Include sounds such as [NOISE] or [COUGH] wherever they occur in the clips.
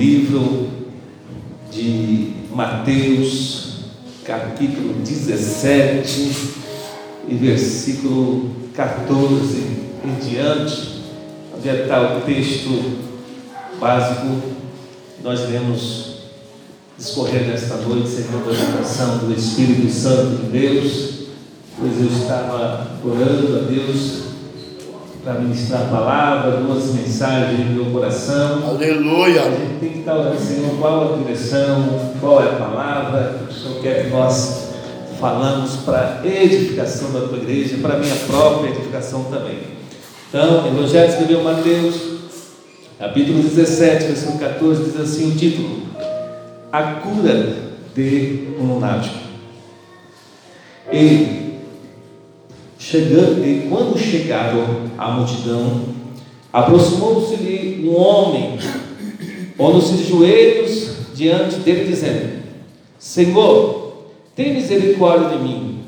livro de Mateus, capítulo 17 e versículo 14 em diante, onde está o texto básico. Nós iremos discorrer nesta noite segundo a do Espírito Santo de Deus, pois eu estava orando a Deus para ministrar a palavra, duas mensagens no meu coração. Aleluia! A gente tem que estar orando, Senhor, qual a direção, qual é a palavra que o Senhor quer que nós falamos para edificação da tua igreja, para a minha própria edificação também. Então, Evangelho escreveu Mateus, capítulo 17, versículo 14, diz assim o título: A cura de um lunático. E, chegando, e quando chegaram à multidão, aproximou-se-lhe um homem, pondo-se de joelhos diante dele, dizendo: Senhor, tem misericórdia de mim,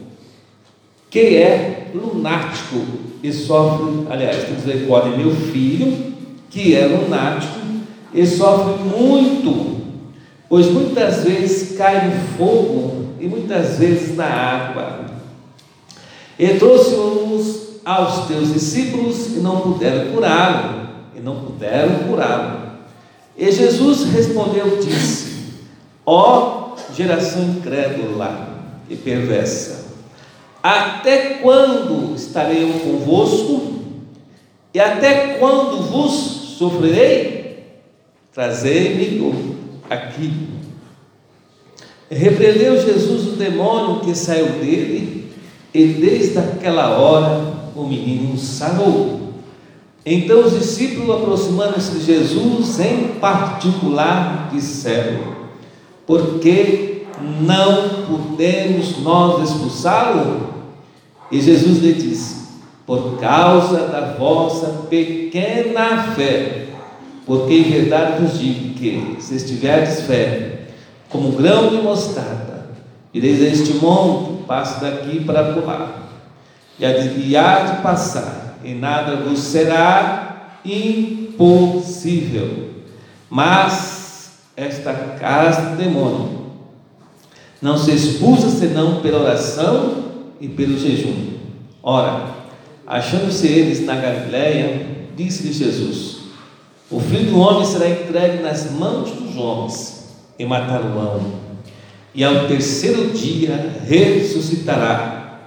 que é lunático e sofre, aliás, tem misericórdia de meu filho, que é lunático e sofre muito, pois muitas vezes cai no fogo e muitas vezes na água. E trouxe-os aos teus discípulos e não puderam curá-lo, e não puderam curá-lo. E Jesus respondeu e disse: Ó geração incrédula e perversa. Até quando estarei eu convosco? E até quando vos sofrerei? Trazei-me aqui. Repreendeu Jesus o demônio que saiu dele, e desde aquela hora o menino sarou. Então os discípulos, aproximando-se de Jesus, em particular, disseram: porque não podemos nós expulsá-lo? E Jesus lhe disse: Por causa da vossa pequena fé, porque em verdade vos digo que, se estiverdes fé, como grão de mostarda, ireis a este monte, passe daqui para lá, e há de passar, e nada vos será impossível. Mas esta casa do demônio não se expulsa senão pela oração e pelo jejum. Ora, achando-se eles na Galiléia, disse-lhe Jesus: O filho do homem será entregue nas mãos dos homens e matar-o-ão, e ao terceiro dia ressuscitará.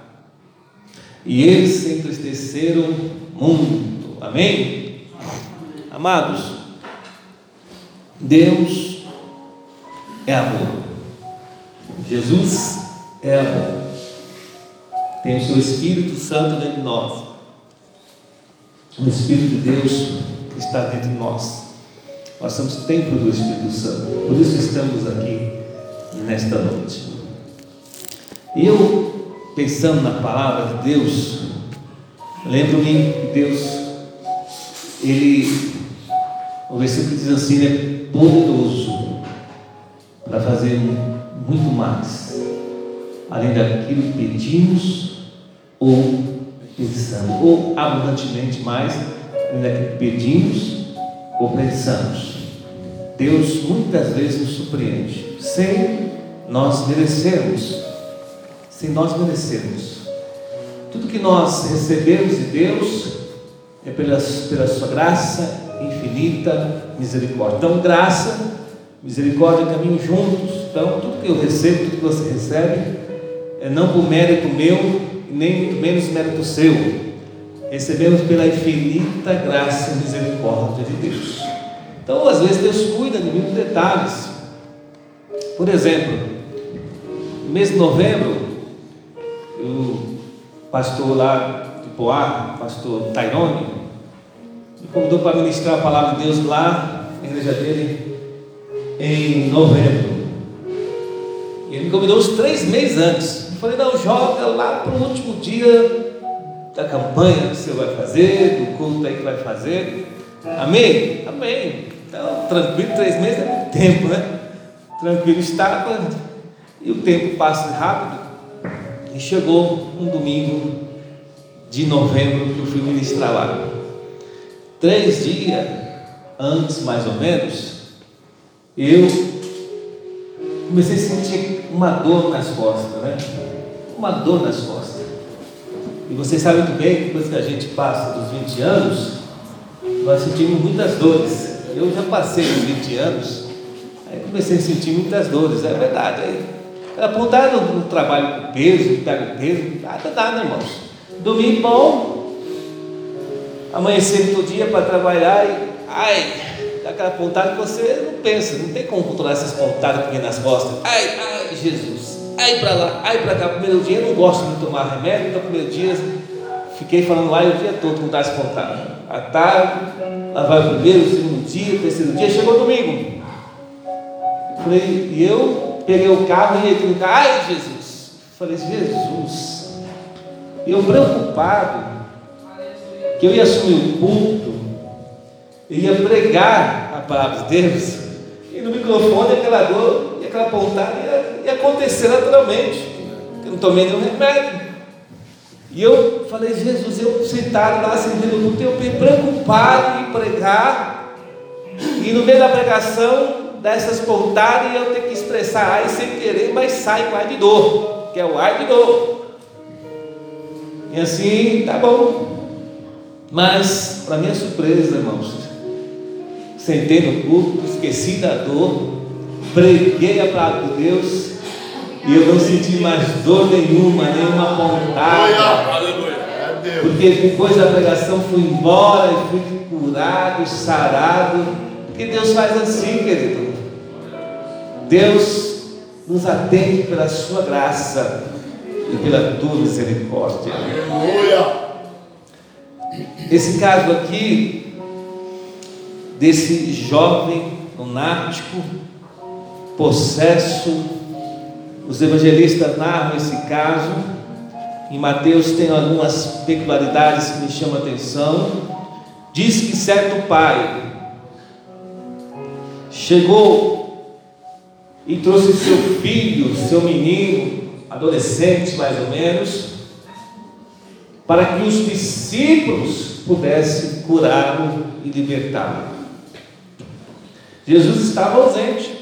E eles se entristeceram muito. Amém? Amados, Deus é amor. Jesus é amor. Tem o seu Espírito Santo dentro de nós. O Espírito de Deus está dentro de nós. Nós somos templo do Espírito Santo. Por isso estamos aqui nesta noite. Eu, pensando na palavra de Deus, lembro-me que Deus, Ele, o versículo diz assim, é poderoso para fazer muito mais, além daquilo que pedimos ou pensamos, ou abundantemente mais, além daquilo que pedimos ou pensamos. Deus muitas vezes nos surpreende, sem nós merecermos, sem nós merecermos. Tudo que nós recebemos de Deus é pela, pela sua graça infinita misericórdia. Então, graça Misericórdia caminho juntos. Então, tudo que eu recebo, tudo que você recebe, é não por mérito meu, nem muito menos mérito seu. Recebemos pela infinita graça e misericórdia de Deus. Então, às vezes, Deus cuida de mil detalhes. Por exemplo, no mês de novembro, o pastor lá de Poá, pastor Tairone, me convidou para ministrar a palavra de Deus lá na igreja dele em novembro. E ele me convidou uns três meses antes. Eu falei, não, joga lá para o último dia da campanha que você vai fazer, do culto aí que vai fazer. Amém? Amém. Então, tranquilo, três meses é muito tempo, né? Tranquilo estava, e o tempo passa rápido. E chegou um domingo de novembro que eu fui ministrar lá. Três dias antes, mais ou menos, eu comecei a sentir uma dor nas costas, né? Uma dor nas costas. E vocês sabem muito bem que depois que a gente passa dos 20 anos, nós sentimos muitas dores. Eu já passei dos 20 anos, aí comecei a sentir muitas dores, é verdade. Aí, apontar no, no trabalho com peso, pega o peso, nada, nada, irmãos. Dormir bom, amanhecer todo dia para trabalhar e, ai, dá aquela pontada que você não pensa, não tem como controlar essas pontadas que vem nas costas. Ai, ai, Jesus, ai para lá, ai para cá. Primeiro dia eu não gosto de tomar remédio, então primeiro dia fiquei falando lá o dia todo com tais pontadas. À tarde, lá vai o primeiro, o segundo dia, o terceiro dia, chegou domingo. Falei, e eu peguei o carro e no carro, ai Jesus, falei, Jesus, eu preocupado que eu ia assumir o culto, ia pregar a palavra de Deus, e no microfone aquela dor e aquela pontada ia, ia acontecer naturalmente. Eu não tomei nenhum remédio. E eu falei, Jesus, eu sentado lá sentindo o culto, eu preocupado em pregar, e no meio da pregação, dessas pontadas, eu ter que expressar ai sem querer, mas sai com ar de dor, que é o ar de dor. E assim, tá bom. Mas, para minha surpresa, irmãos, sentei no culto, esqueci da dor, preguei a palavra de Deus e eu não senti mais dor nenhuma, nenhuma pontada. Porque depois da pregação fui embora e fui curado, sarado. Porque Deus faz assim, querido. Deus nos atende pela sua graça e pela tua misericórdia. Aleluia. Esse caso aqui, desse jovem lunático, possesso, os evangelistas narram esse caso. Em Mateus tem algumas peculiaridades que me chamam a atenção. Diz que certo pai chegou e trouxe seu filho, seu menino, adolescente mais ou menos, para que os discípulos pudessem curá-lo e libertá-lo. Jesus estava ausente.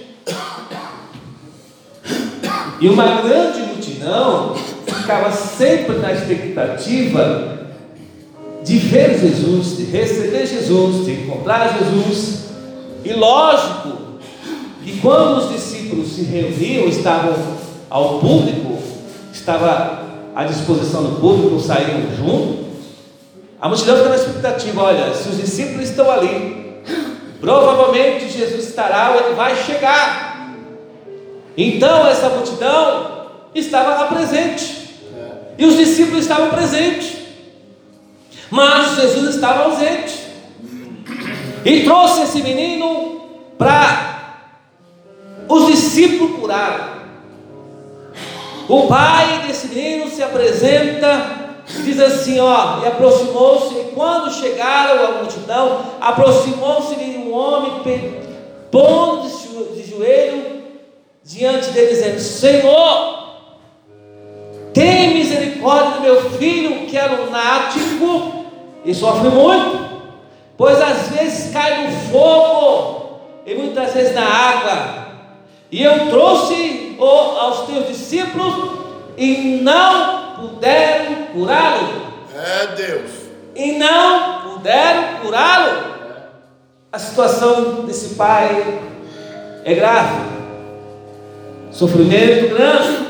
E uma grande multidão ficava sempre na expectativa de ver Jesus, de receber Jesus, de encontrar Jesus. E lógico que quando os discípulos se reuniam, estavam ao público, estava à disposição do público, saíram junto. A multidão fica na expectativa: olha, se os discípulos estão ali, provavelmente Jesus estará ou ele vai chegar. Então essa multidão estava lá presente, e os discípulos estavam presentes, mas Jesus estava ausente, e trouxe esse menino para os discípulos curarem. O pai desse menino se apresenta diz assim: ó, e aproximou-se, e quando chegaram a multidão, aproximou-se-lhe um homem, pondo de joelho diante dele, dizendo: Senhor, tem misericórdia do meu filho, que é lunático e sofre muito, pois às vezes cai no fogo e muitas vezes na água. E eu trouxe aos teus discípulos e não puderam curá-lo. É Deus. E não puderam curá-lo. A situação desse pai é grave. Sofrimento grande.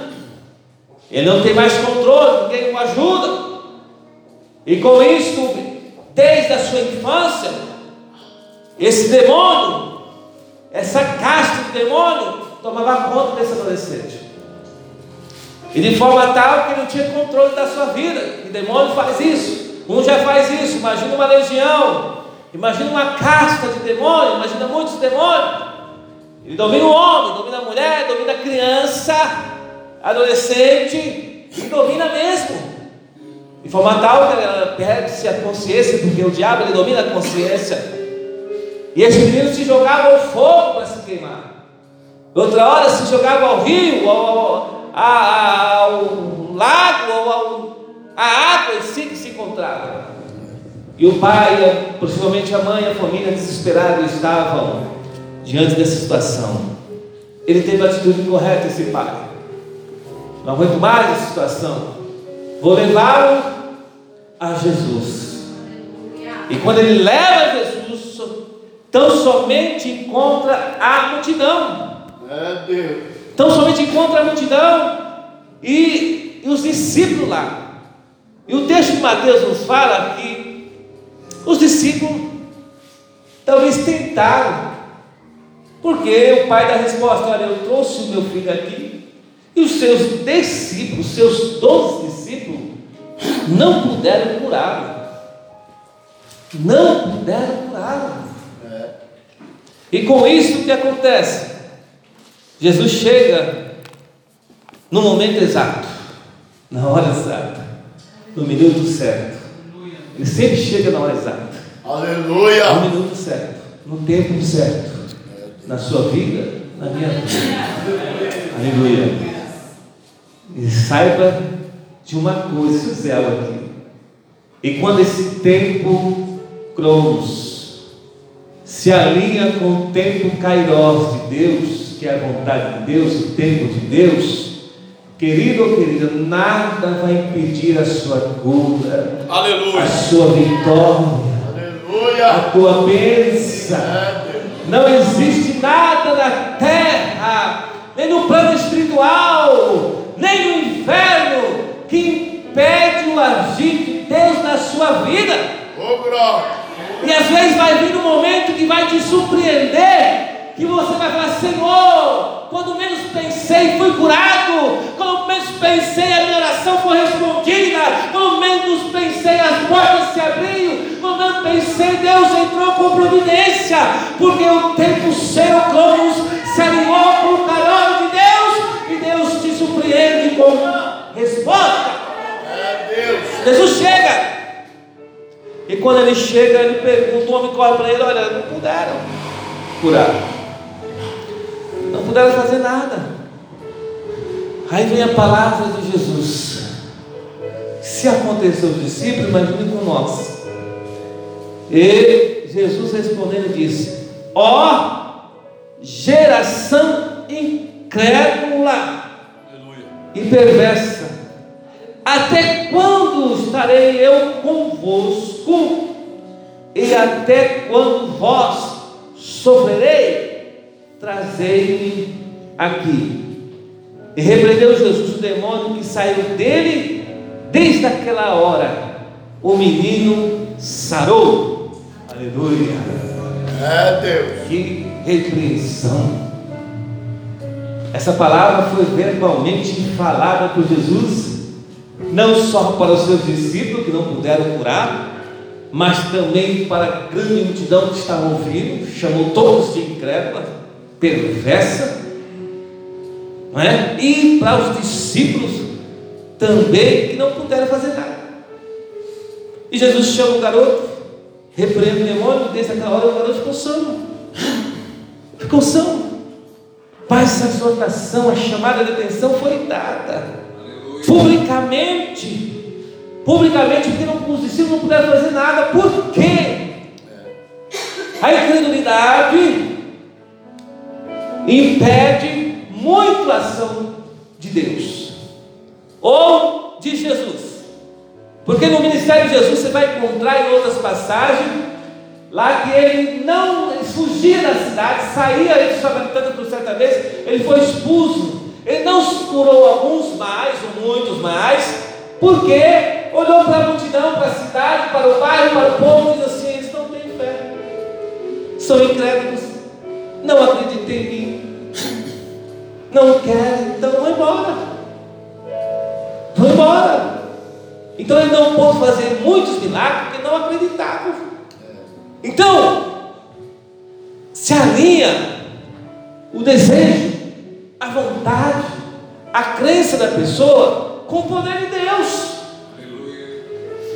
Ele não tem mais controle, ninguém o ajuda. E com isso, desde a sua infância, esse demônio, essa casta de demônio, tomava conta desse adolescente. E de forma tal que não tinha controle da sua vida. E demônio faz isso. Um já faz isso. Imagina uma legião. Imagina uma casta de demônios. Imagina muitos demônios. Ele domina o homem, domina a mulher, domina a criança, adolescente, e domina mesmo. De forma tal que ela perde-se a consciência, porque o diabo ele domina a consciência. E esse menino se jogava ao fogo para se queimar. Outra hora se jogava ao rio, ao, ao, ao lago, ao, ao, a água em si que se encontrava. E o pai, possivelmente a mãe, a família desesperada estavam diante dessa situação. Ele teve a atitude correta, esse pai. Não aguento mais essa situação. Vou levá-lo a Jesus. E quando ele leva Jesus, tão somente encontra a multidão. É Deus. Tão somente encontra a multidão e, e os discípulos lá. E o texto de Mateus nos fala que os discípulos talvez tentaram, porque o pai dá resposta: Olha, eu trouxe o meu filho aqui, e os seus discípulos, seus doze discípulos, não puderam curá-lo. Não puderam curá-lo. E com isso o que acontece? Jesus chega no momento exato, na hora exata no minuto certo. Ele sempre chega na hora exata. Aleluia! No minuto certo, no tempo certo. Na sua vida, na minha vida. Aleluia. E saiba de uma coisa, Zé aqui. E quando esse tempo Cronos se alinha com o tempo Kairos de Deus, que é a vontade de Deus, o tempo de Deus, Querido ou querida, nada vai impedir a sua cura, Aleluia. a sua vitória, Aleluia. a tua bênção. Não existe nada na terra, nem no plano espiritual, nem no inferno, que impede o agir de Deus na sua vida. E às vezes vai vir um momento que vai te surpreender, que você vai falar, Senhor, quando menos pensei, fui curado. Quando menos pensei, a minha oração foi respondida. Quando menos pensei, as portas se abriram. Quando menos pensei, Deus entrou com providência. Porque o tempo seu, Cronos, se alinhou com o Jesus chega. E quando ele chega, ele pergunta, o homem corre para ele, olha, não puderam curar não puderam fazer nada. Aí vem a palavra de Jesus. Se aconteceu os discípulos, imagine com nós. E Jesus respondendo disse: Ó oh, geração incrédula e perversa, até quando estarei eu convosco? E até quando vós sofrerei? trazei-me aqui. E repreendeu Jesus o demônio que saiu dele, desde aquela hora, o menino sarou. Aleluia. É Deus. Que repreensão. Essa palavra foi verbalmente falada por Jesus, não só para os seus discípulos que não puderam curar, mas também para a grande multidão que estava ouvindo, chamou todos de incrédulos perversa, não é? E para os discípulos também que não puderam fazer nada. E Jesus chama o garoto, repreende o demônio, desde aquela hora o garoto ficou são. Ficou são. Mas a exortação, a chamada de atenção foi dada. Publicamente. Publicamente, porque não, os discípulos não puderam fazer nada. Por quê? A incredulidade impede muito a ação de Deus ou de Jesus. Porque no ministério de Jesus você vai encontrar em outras passagens lá que ele não fugia da cidade, saía ele habitando por certa vez, ele foi expulso. Ele não curou alguns mais, ou muitos mais, porque olhou para a multidão, para a cidade, para o bairro, para o povo e disse assim: eles não têm fé, são incrédulos, não acreditem em mim. Não quer, então vão embora. Vão embora. Então ele não pôde fazer muitos milagres porque não acreditavam. Então, se alinha o desejo, a vontade, a crença da pessoa com o poder de Deus.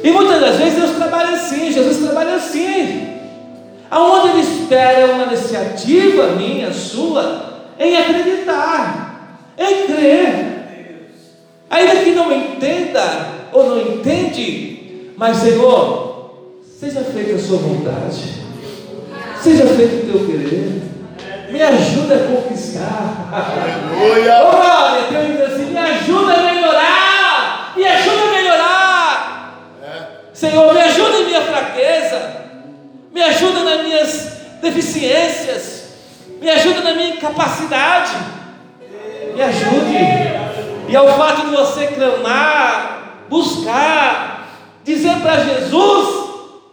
E muitas das vezes Deus trabalha assim, Jesus trabalha assim. Aonde ele espera uma iniciativa minha, sua, em acreditar, em crer. Ainda que não entenda ou não entende, mas Senhor, seja feita a sua vontade, seja feito o teu querer. Me ajuda a conquistar. Aleluia. Oh, glória, Deus diz assim: me ajuda a melhorar. Me ajuda a melhorar. Senhor, me ajuda em minha fraqueza. Me ajuda nas minhas deficiências. Me ajuda na minha incapacidade. Me ajude. E ao fato de você clamar, buscar, dizer para Jesus,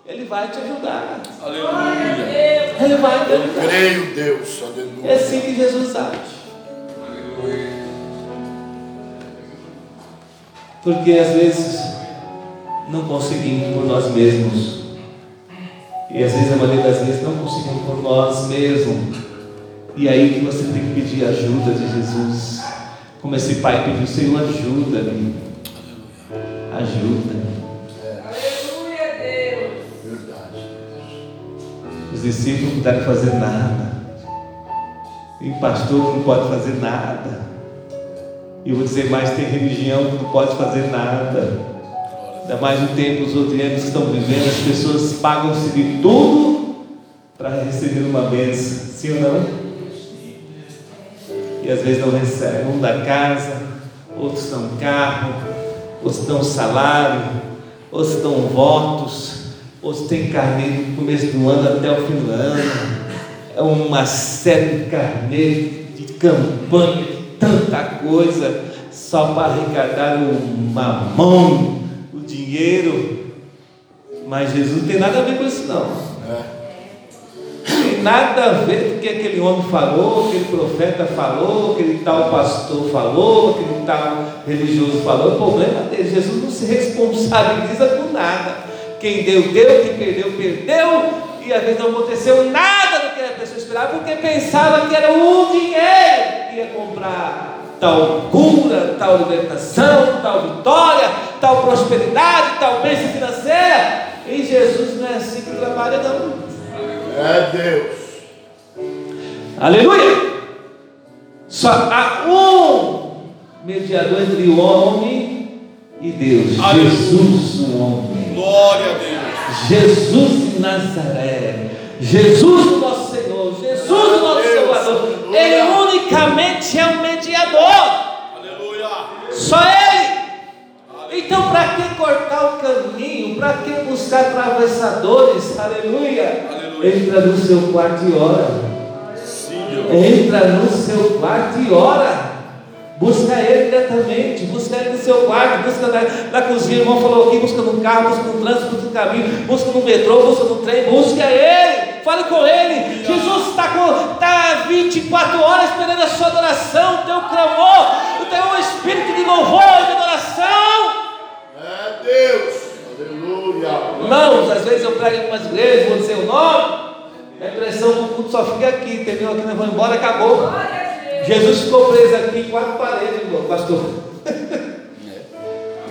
Ele vai te ajudar. Aleluia. Ele vai te Eu ajudar. creio, Deus. Aleluia. É assim que Jesus age. Porque às vezes não conseguimos por nós mesmos. E às vezes, a maioria das vezes, não conseguimos por nós mesmos. E aí que você tem que pedir ajuda de Jesus. Como esse pai pediu, Senhor, ajuda-me. Ajuda-me. Aleluia, discípulos não puderam fazer nada. O pastor não pode fazer nada. E eu vou dizer mais, tem religião que não pode fazer nada. Ainda mais no tempo os outros que estão vivendo, as pessoas pagam-se de tudo para receber uma bênção. Sim ou não? E às vezes não recebem. Um da casa, outros dão carro, outros dão salário, outros dão votos, outros têm carneiro do começo do ano até o fim do ano. É uma série de carneiros, de campanha, de tanta coisa, só para arrecadar o mamão, o dinheiro. Mas Jesus não tem nada a ver com isso não. Tem nada a ver com o que aquele homem falou, aquele profeta falou, aquele tal pastor falou, aquele tal religioso falou. O problema dele, Jesus não se responsabiliza por nada. Quem deu, deu, quem perdeu, perdeu. E às vezes não aconteceu nada do que a pessoa esperava, porque pensava que era o dinheiro que ia comprar tal cura, tal libertação, tal vitória, tal prosperidade, tal bênção financeira. E Jesus não é assim que trabalha, não. É Deus. Aleluia! Só há um mediador entre o homem e Deus. Aleluia. Jesus, o homem. Glória a Deus. Jesus de Nazaré. Jesus, o nosso Senhor. Jesus, o nosso. Salvador. Ele unicamente é o mediador. Aleluia. Só Ele. Então, para que cortar o caminho? Para que buscar atravessadores? Aleluia. Aleluia. Entra no seu quarto e ora. Sim. Entra no seu quarto e ora. Busca Ele diretamente, busca Ele no seu quarto, busca na, na cozinha, o irmão falou aqui, busca no carro, busca no trânsito, busca no caminho, busca no metrô, busca no trem, busca Ele, fale com Ele. Jesus está tá 24 horas esperando a sua adoração, o teu clamor, o teu espírito de louvor de adoração. É Deus. Aleluia. Irmãos, às vezes eu prego em algumas igrejas, vou dizer o nome, a impressão que o culto só fica aqui, entendeu? Aqui nós vamos embora, acabou. Glória. Jesus ficou preso aqui em quatro paredes, irmão, pastor. [LAUGHS]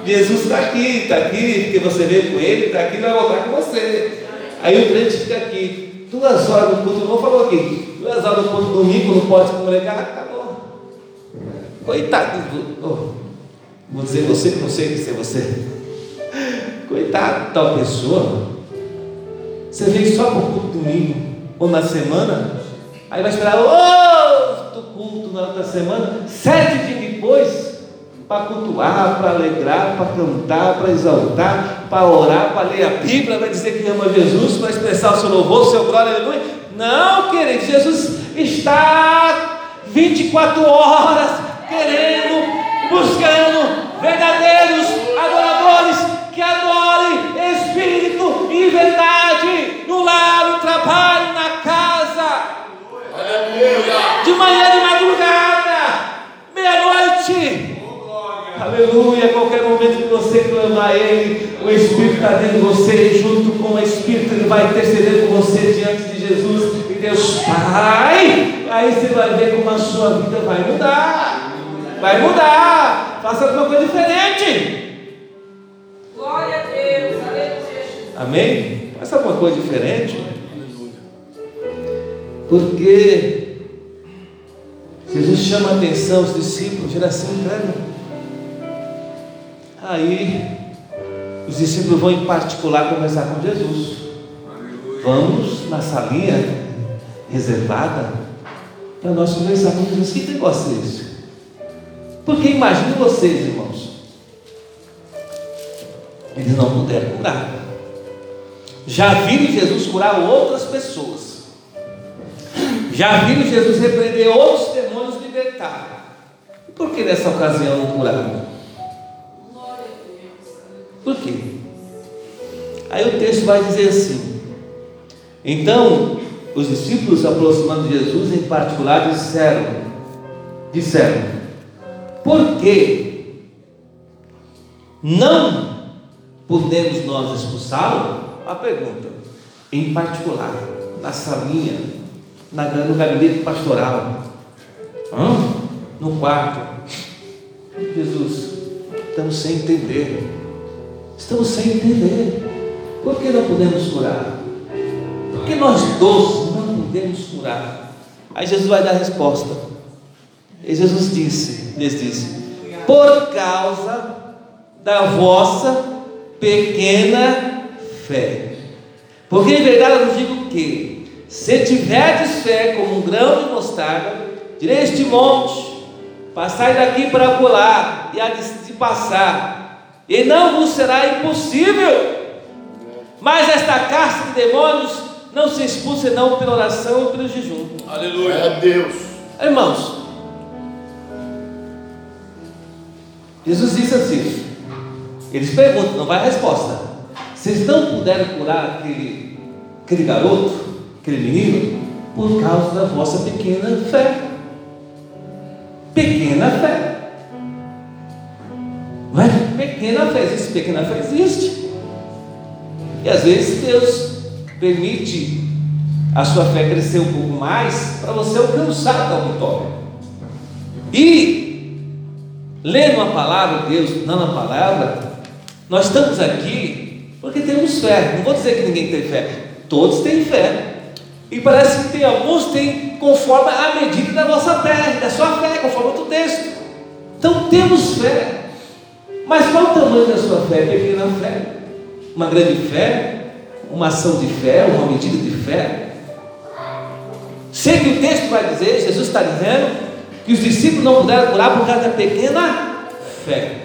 Jesus está aqui, está aqui, porque você veio com ele, está aqui, vai voltar com você. Aí o crente fica aqui, duas horas no culto, o irmão falou aqui, duas horas no culto domingo, não pode congregar, acabou. Coitado, do- oh, vou dizer você que não sei se é você. Coitado tal pessoa. Você veio só para o culto domingo ou na semana, aí vai esperar culto na outra semana, sete dias depois, para cultuar, para alegrar, para cantar, para exaltar, para orar, para ler a Bíblia, vai dizer que ama Jesus, para expressar o seu louvor, o seu glória, aleluia. Não, querido, Jesus está 24 horas querendo, buscando verdadeiros adoradores que adorem em espírito e verdade, de manhã, de madrugada, meia-noite. Aleluia, a qualquer momento que você clamar a Ele, o Espírito está dentro de você, junto com o Espírito, Ele vai interceder por você diante de Jesus e Deus Pai. Aí você vai ver como a sua vida vai mudar. Vai mudar. Faça alguma coisa diferente. Glória a Deus. Aleluia. Amém? Faça alguma coisa diferente. Porque Jesus chama a atenção aos discípulos, geração incrédula. Aí os discípulos vão em particular conversar com Jesus. Vamos na salinha reservada. para nós conversar com Jesus. Que negócio é esse? Porque imagine vocês, irmãos. Eles não puderam curar. Já viram Jesus curar outras pessoas. Já viram Jesus repreender outros demônios libertar. E por que nessa ocasião não curaram? Por quê? Aí o texto vai dizer assim: Então os discípulos, aproximando de Jesus em particular, disseram: Disseram, por que não podemos nós expulsá-lo? A pergunta, em particular, na salinha, na, no gabinete pastoral, Hã? no quarto. Jesus, estamos sem entender. Estamos sem entender. Por que não podemos curar? Por que nós dois não podemos curar? Aí Jesus vai dar a resposta. E Jesus disse, lhes disse, por causa da vossa pequena fé. Porque em verdade eu digo que, se tiverdes fé como um grão de mostarda, direi a este monte, passai daqui para colar, e há de, passar, e não vos será impossível. Mas esta casta de demônios não se expulsa senão pela oração e pelo jejum. Aleluia. É Deus. Irmãos, Jesus disse assim: eles perguntam, não vai a resposta. Vocês não puderam curar aquele, aquele garoto, aquele menino, por causa da vossa pequena fé. Pequena fé. Não é? Pequena fé, existe pequena fé? Existe. E às vezes Deus permite a sua fé crescer um pouco mais para você alcançar a vitória. E lendo a palavra de Deus, não a palavra, nós estamos aqui porque temos fé. Não vou dizer que ninguém tem fé. Todos têm fé. E parece que tem alguns têm conforme a medida da vossa fé, da sua fé, conforme outro texto. Então temos fé. Mas qual o tamanho da sua fé? Pequena fé? Uma grande fé? Uma ação de fé? Uma medida de fé? Sei que o texto vai dizer, Jesus está dizendo, que os discípulos não puderam curar por causa da pequena fé.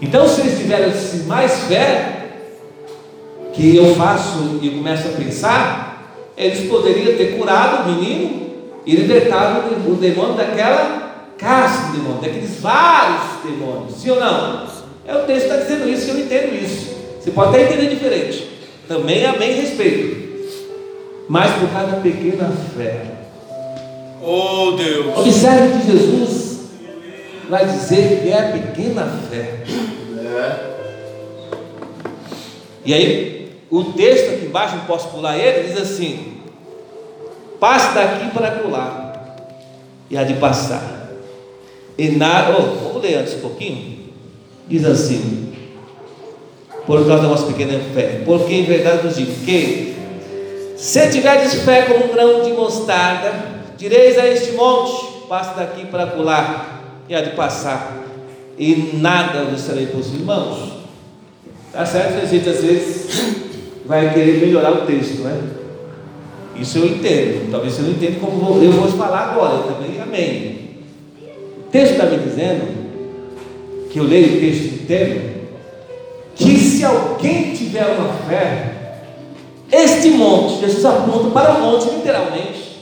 Então, se eles tivessem mais fé, que eu faço e começo a pensar, eles poderiam ter curado o menino e libertado o demônio daquela casta de demônios, daqueles vários demônios, sim ou não? É o texto que está dizendo isso, eu entendo isso. Você pode até entender diferente. Também amém e respeito. Mas por causa da pequena fé. Oh Deus. Observe que Jesus vai dizer que é a pequena fé. É. E aí, o texto aqui embaixo, não posso pular ele, diz assim: passe daqui para colar, e há de passar. E nada, oh, vamos ler antes um pouquinho. Diz assim: por causa da vossa pequena fé, porque em verdade vos digo que, se tiverdes fé como um grão de mostarda, direis a este monte: passe daqui para colar, e há de passar, e nada vos será impossível, irmãos. Tá certo? A gente às vezes vai querer melhorar o texto, né? Isso eu entendo. Talvez você não entenda como vou- eu vou falar agora. Também, amém. O texto está me dizendo, que eu leio o texto inteiro, que se alguém tiver uma fé, este monte, Jesus aponta para o monte literalmente,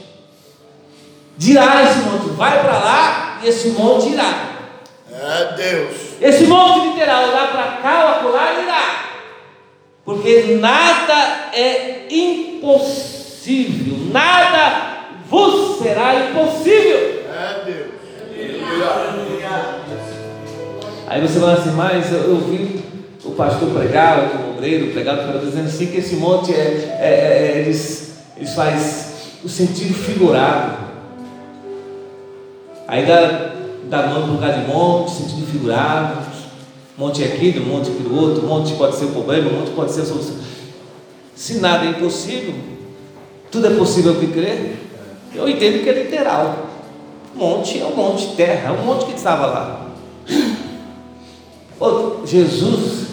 dirá esse monte, vai para lá, e esse monte irá. É Deus. Esse monte literal, lá para cá ou acolá, irá. Porque nada é impossível, nada vos será impossível. É Deus. Aí você fala assim, mas eu, eu vi o pastor pregar, o obreiro pregar, dizendo assim que esse monte é, é, é- eles, eles faz o sentido figurado. Aí dá, dá nome para lugar de monte, sentido figurado, monte aqui, do monte aqui do outro, monte pode ser o problema, monte pode ser a solução. Se nada é impossível, tudo é possível que crer, eu entendo que é literal. Monte é um monte, terra, é um monte que estava lá. Jesus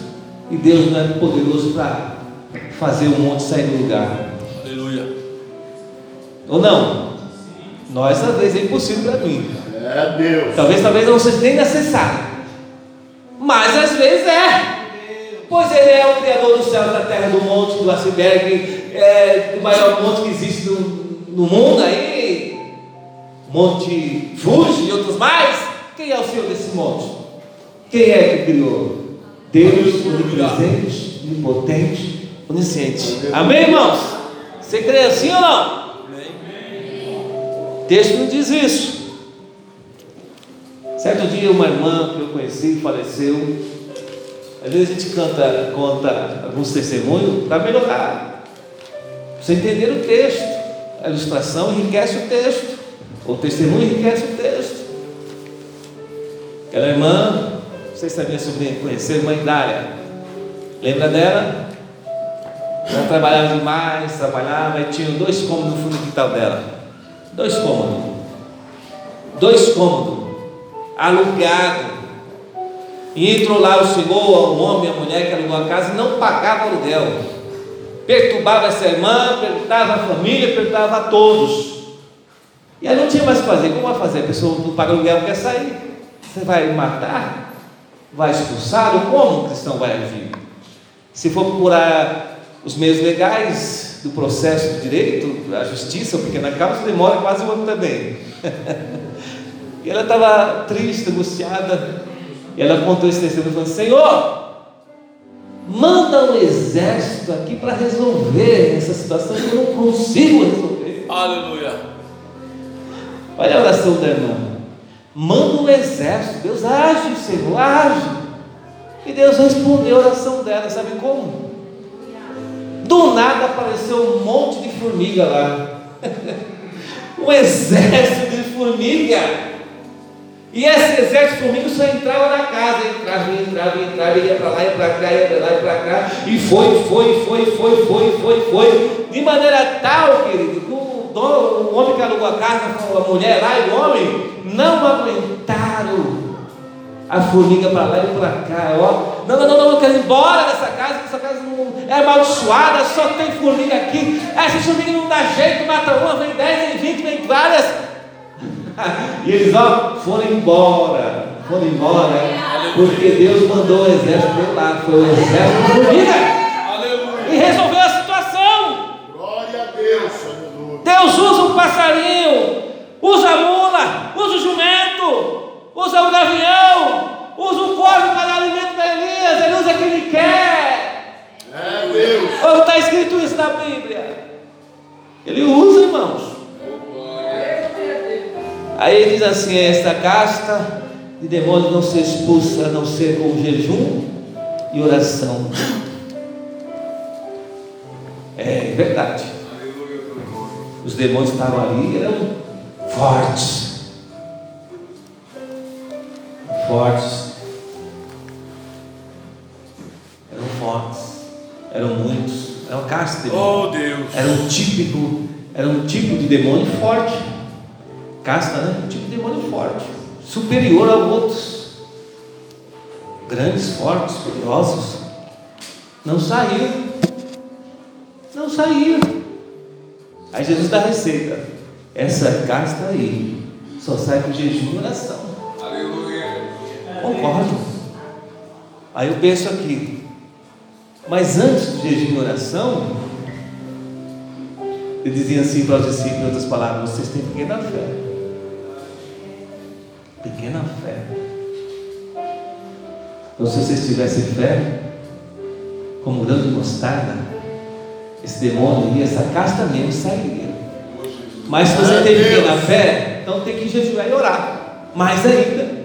e Deus não é poderoso para fazer o monte sair do lugar. Aleluia. Ou não? Nós, às vezes, é impossível para mim. É Deus. Talvez, talvez não seja nem necessário. Mas às vezes é. Pois ele é o Criador dos céus, da terra, do monte, do iceberg, é, do maior monte que existe no, no mundo aí, Monte Fuji e outros mais. Quem é o Senhor desse monte? Quem é que criou? Deus, onipresente, onipotente, onisciente. Amém, irmãos? Você crê assim ou não? O texto não diz isso. Certo dia, uma irmã que eu conheci faleceu. Às vezes a gente canta, conta alguns testemunhos para melhorar. Você entender o texto. A ilustração enriquece o texto. O testemunho enriquece o texto. Aquela irmã, vocês sabiam sobre conhecer a irmã Dália. Lembra dela? Ela trabalhava demais, trabalhava e tinha dois cômodos no fundo do quintal dela. Dois cômodos. Dois cômodos. Alugado. E entrou lá o senhor, o homem a mulher que alugou a casa e não pagava aluguel. Perturbava essa irmã, perguntava a família, perguntava a todos. E aí não tinha mais o que fazer. Como vai fazer? A pessoa não paga aluguel, quer sair. Você vai matar? Vai expulsá-lo? Como o cristão vai agir? Se for procurar os meios legais do processo de direito, a justiça, porque na causa demora quase um ano também. [LAUGHS] e ela estava triste, angustiada. E ela contou esse testemunho falando: Senhor, manda um exército aqui para resolver essa situação que eu não consigo resolver. Aleluia. Olha a oração da irmã. Manda um exército, Deus age, Senhor, age. E Deus respondeu a oração dela, sabe como? Do nada apareceu um monte de formiga lá. [LAUGHS] um exército de formiga. E esse exército de formigas só entrava na casa, entrava, entrava, entrava, ia para lá, ia para cá, ia para lá, ia para cá, e foi, foi, foi, foi, foi, foi, foi, de maneira tal, querido, que o, dono, o homem que alugou a casa, a mulher lá e o homem, não aguentaram a formiga para lá e para cá, ó, não, não, não, não, eu quero ir embora dessa casa, que essa casa não é amaldiçoada, só tem formiga aqui, essa formiga não dá jeito, mata uma, vem dez, vem vinte, vem várias, [LAUGHS] e eles ó, foram embora, foram embora, porque Deus mandou o exército de lá, foi o exército de formiga, Aleluia. e resolveu a situação. Glória a Deus. Deus usa um passarinho, usa a mula, usa o jumento, usa o gavião, usa o corvo para dar alimento para Elias, ele usa quem ele quer. É Deus. Ou está escrito isso na Bíblia? Ele usa, irmãos. Aí diz assim: esta casta de demônios não se expulsa a não ser com jejum e oração. É verdade. Os demônios estavam ali, eram fortes. Fortes. Eram fortes. Eram muitos. Era uma casta de demônios. Oh Deus. Era um típico, era um tipo de demônio forte. Casta, né? Um tipo de demônio forte. Superior a outros. Grandes, fortes, poderosos. Não saíram. Não saíram. Aí Jesus dá a receita. Essa casta aí só sai com jejum e oração. Aleluia. Concordo. Aí eu penso aqui. Mas antes do jejum e oração, ele dizia assim para os discípulos, em outras palavras, vocês têm pequena fé. Pequena fé. Então se vocês tivessem fé, como grão de mostarda, esse demônio e essa casta mesmo sairia. Mas se você tem pequena fé, então tem que jejuar e orar. Mais ainda.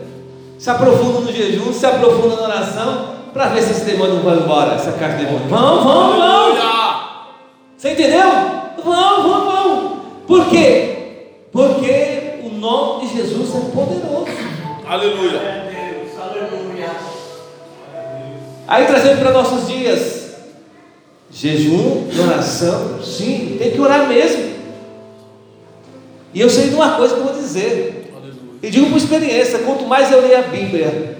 Se aprofunda no jejum, se aprofunda na oração, para ver se esse demônio vai embora, essa casta de demônio. Vão, vão, vão! Aleluia. Você entendeu? Vão, vão, vão. Por quê? Porque nome de Jesus é poderoso. Aleluia. Aí trazendo para nossos dias, jejum e oração, sim, tem que orar mesmo. E eu sei de uma coisa que eu vou dizer, Aleluia. e digo por experiência: quanto mais eu leio a Bíblia,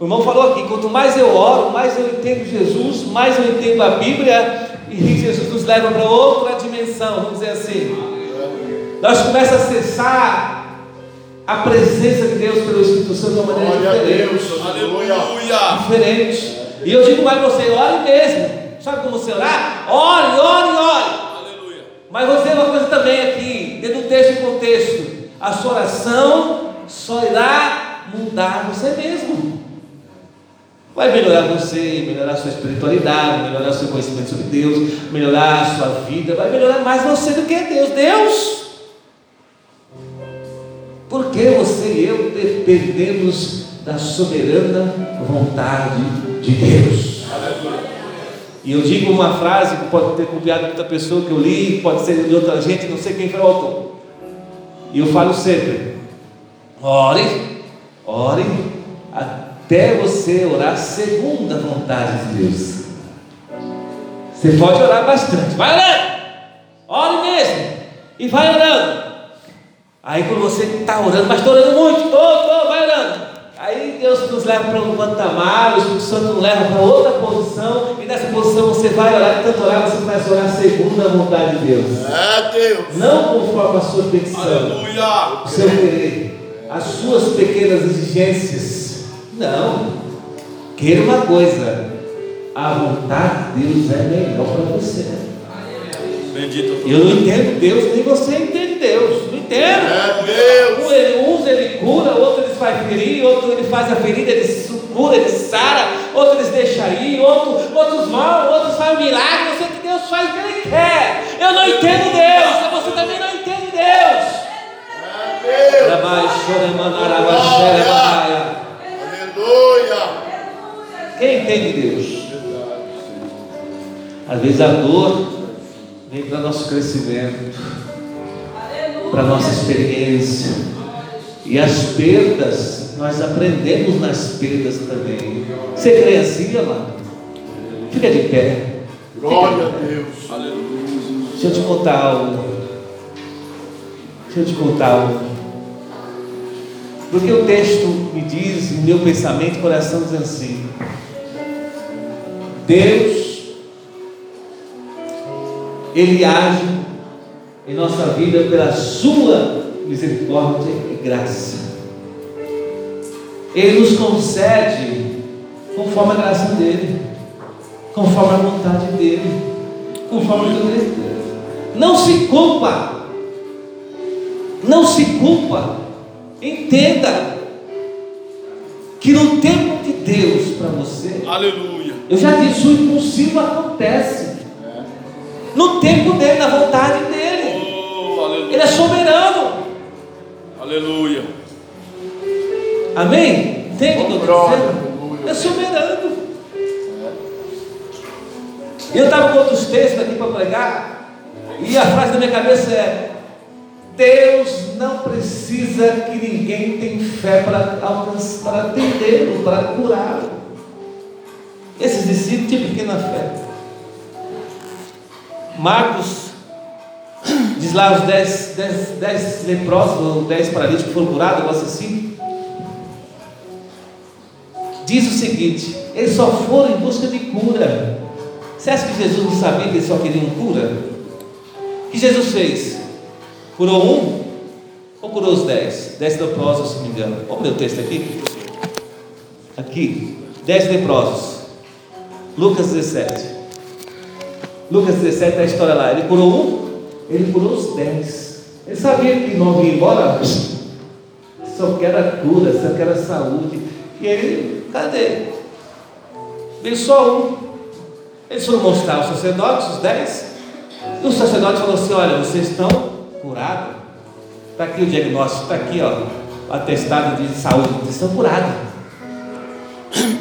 o irmão falou aqui, quanto mais eu oro, mais eu entendo Jesus, mais eu entendo a Bíblia, e Jesus nos leva para outra dimensão, vamos dizer assim. nós começamos a acessar a presença de Deus pelo Espírito Santo de uma maneira Glória a diferente. Deus. Aleluia. Diferente. E eu digo mais você, ore mesmo. Sabe como você orar? Ore, ore, ore. Aleluia. Mas vou dizer uma coisa também aqui, dentro do texto e contexto. A sua oração só irá mudar você mesmo. Vai melhorar você, melhorar a sua espiritualidade, melhorar o seu conhecimento sobre Deus, melhorar a sua vida, vai melhorar mais você do que Deus. Deus! Porque você e eu dependemos da soberana vontade de Deus. E eu digo uma frase que pode ter copiado de outra pessoa que eu li, pode ser de outra gente, não sei quem foi o autor. E eu falo sempre: ore, ore, até você orar segundo a vontade de Deus. Você pode orar bastante, vai orando, ore mesmo, e vai orando. Aí quando você está orando, mas estou orando muito, estou, estou, vai orando. Aí Deus nos leva para um patamar, o Espírito Santo nos leva para outra posição, e nessa posição você vai orar, e tanto orar, você começa a orar segundo a vontade de Deus. É Deus. Não conforme a sua petição, Aleluia. o seu querer, as suas pequenas exigências. Não. Queira uma coisa, a vontade de Deus é melhor para você. Bendito. Eu não entendo Deus, nem você entende Deus. Não entendo. É Deus. Um ele usa, ele cura, outro ele faz ferir, outro ele faz a ferida, ele cura, ele sara, outro ele deixa ir, outro, outros vão, outros fazem milagre. Eu sei que Deus faz o que ele quer. Eu não entendo Deus, você também não entende Deus. É. Aleluia. Quem entende Deus? Às vezes a dor vem para nosso crescimento, para nossa experiência. E as perdas, nós aprendemos nas perdas também. Você crê assim, amado? Fica de pé. Glória a Deus. Aleluia. Deixa eu te contar algo. Deixa eu te contar algo. Porque o texto me diz, o meu pensamento e coração diz assim: Deus, Ele age em nossa vida pela Sua misericórdia e graça. Ele nos concede conforme a graça dele, conforme a vontade dele, conforme o que ele quer. Não se culpa, não se culpa. Entenda que no tempo de Deus para você, Aleluia. eu já disse, o impossível acontece. No tempo dele, na vontade dele. Oh. Ele é soberano. Aleluia. Amém? Entende o que eu. É soberano. Eu estava com outros textos aqui para pregar, e a frase da minha cabeça é: Deus não precisa que ninguém tenha fé para alcançar, para atendê-lo, para curá-lo. Esses discípulos tinham pequena fé. Marcos diz lá os dez, dez, dez leprosos, ou dez paralíticos foram curados, negócio assim. Diz o seguinte: eles só foram em busca de cura. Você acha que Jesus não sabia que eles só queriam cura? O que Jesus fez? Curou um ou curou os dez? Dez leprosos, se não me engano. Olha o meu texto aqui. Aqui, dez leprosos. Lucas 17. Lucas 17 é a história lá. Ele curou um, ele curou os dez. Ele sabia que não ia embora. Só quer a cura, só quer a saúde. E ele, cadê? Veio só um. Eles foram mostrar aos sacerdotes, os dez. E o sacerdote falou assim: Olha, vocês estão curados. Está aqui o diagnóstico, está aqui, ó, o atestado de saúde. Vocês estão curados. [COUGHS]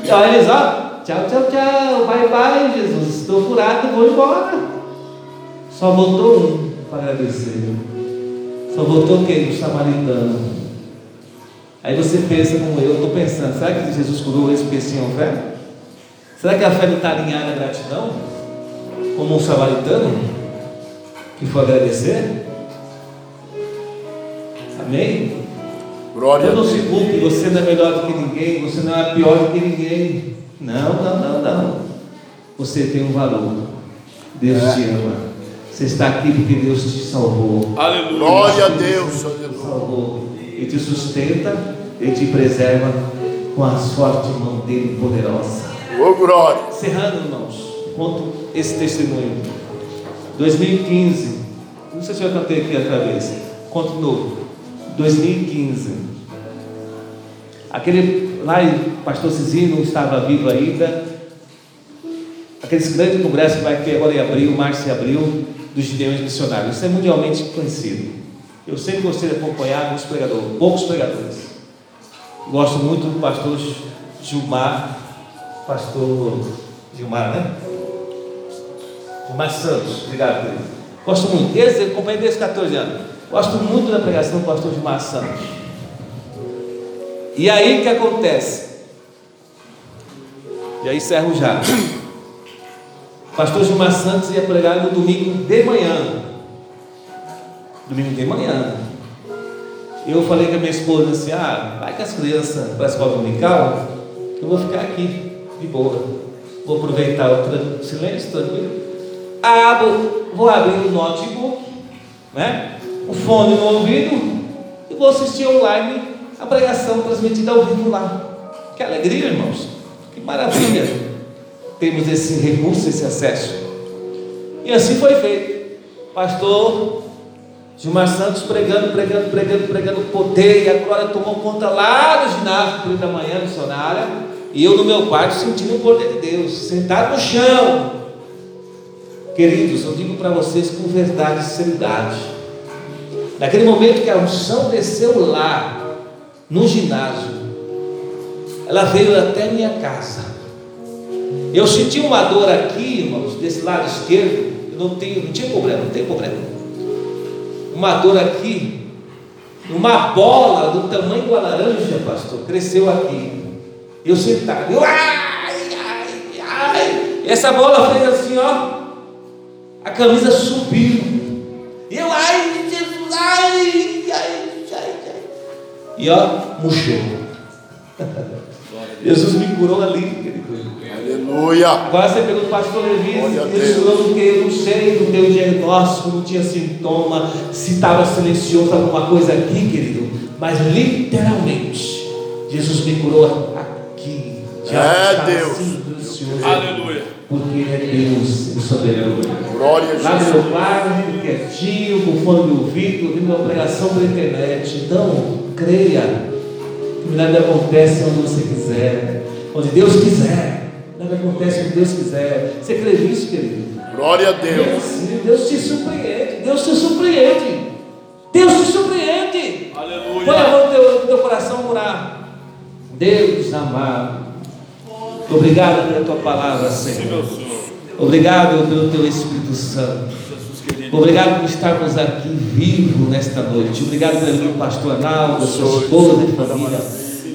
E olha eles, ó, tchau, tchau, tchau, bye, bye, Jesus. Estou curado, vou embora. Só voltou um para agradecer. Só voltou quem? O samaritano. Aí você pensa como eu, estou pensando, será que Jesus curou eles tinham fé? Será que a fé não está alinhada à gratidão? Como um samaritano que foi agradecer? Amém? Glória Eu não se culpe, você não é melhor do que ninguém, você não é pior do que ninguém. Não, não, não, não. Você tem um valor. Deus É. te ama. Você está aqui porque Deus te salvou. Aleluia. Glória a Deus. Te Aleluia. salvou. E te sustenta e te preserva com a forte mão dele poderosa. Ô glória. Encerrando, irmãos, conto esse testemunho. 2015, não sei se eu cantei aqui outra vez, conto de novo. 2015, aquele lá, pastor Cizinho não estava vivo ainda. Aqueles grandes congressos que vai ter agora em abril, março e abril, dos gideões missionários. Isso é mundialmente conhecido. Eu sempre gostei de acompanhar alguns pregadores, poucos pregadores. Gosto muito do pastor Gilmar, pastor Gilmar, né? Gilmar Santos, obrigado, querido. Gosto muito, desde, eu acompanhei desde 14 anos. Gosto muito da pregação do pastor Gilmar Santos. E aí o que acontece? E aí encerro já. O pastor Gilmar Santos ia pregar no domingo de manhã. Domingo de manhã. Eu falei com a minha esposa assim: ah, vai com as crianças para a escola dominical, eu vou ficar aqui, de boa. Vou aproveitar o tran- silêncio, tranquilo. Abro, vou abrir o notebook, né? o fone no ouvido e vou assistir online a pregação transmitida ao vivo lá. Que alegria, irmãos! Que maravilha! Temos esse recurso, esse acesso. E assim foi feito. Pastor Gilmar Santos pregando, pregando, pregando, pregando poder, e a glória tomou conta lá no ginásio, período da manhã, missionária, e eu no meu quarto sentindo o poder de Deus, sentado no chão. Queridos, eu digo para vocês com verdade e sinceridade. Naquele momento que a unção desceu lá, no ginásio, ela veio até minha casa. Eu senti uma dor aqui, irmãos, desse lado esquerdo, eu não tenho, não tinha problema, não tem problema uma dor aqui, uma bola do tamanho uma laranja, pastor, cresceu aqui. Eu sentado, eu, ai, ai, ai. Essa bola fez assim, ó, a camisa subiu. Eu, ai, Jesus, ai, ai. E ó, murchou. [LAUGHS] Jesus me curou ali, querido. Aleluia. Agora você pergunta para o pastor Levi, ele estudou do que? Eu não sei, não deu diagnóstico, não tinha sintoma, se estava silencioso alguma coisa aqui, querido. Mas literalmente, Jesus me curou aqui. Já É Deus. silencioso, Aleluia. Porque Ele é Deus, é soberano. Glória a Lá no Jesus. meu quarto, quietinho, com fone de ouvido, ouvindo uma pregação pela internet. Então, creia que nada acontece onde você quiser, onde Deus quiser. Nada acontece onde Deus quiser. Você crê nisso, querido? Glória a Deus. assim, Deus te surpreende. Deus te surpreende. Deus te surpreende. Põe a Aleluia. mão no teu, no teu coração orar. Deus amado. Obrigado pela tua palavra, Senhor. Obrigado pelo teu Espírito Santo. Obrigado por estarmos aqui vivos nesta noite. Obrigado pelo meu pastor Arnaldo, a sua esposa e família.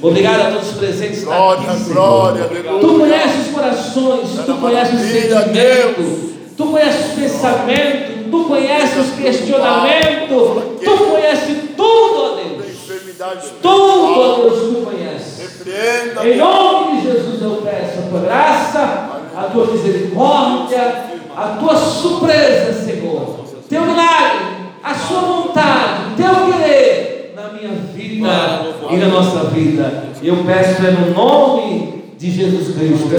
Obrigado a todos os presentes Glória, aqui, Senhor. glória, Tu conheces os corações, tu conheces os sentimentos, tu conheces os pensamentos, tu conheces os questionamentos, tu conheces tudo, ó Deus. Tudo, ó Deus, tu conheces. Em nome eu peço a tua graça, a tua misericórdia, a tua surpresa, Senhor. Teu milagre, a sua vontade, teu querer na minha vida e na nossa vida. Eu peço é no nome de Jesus Cristo.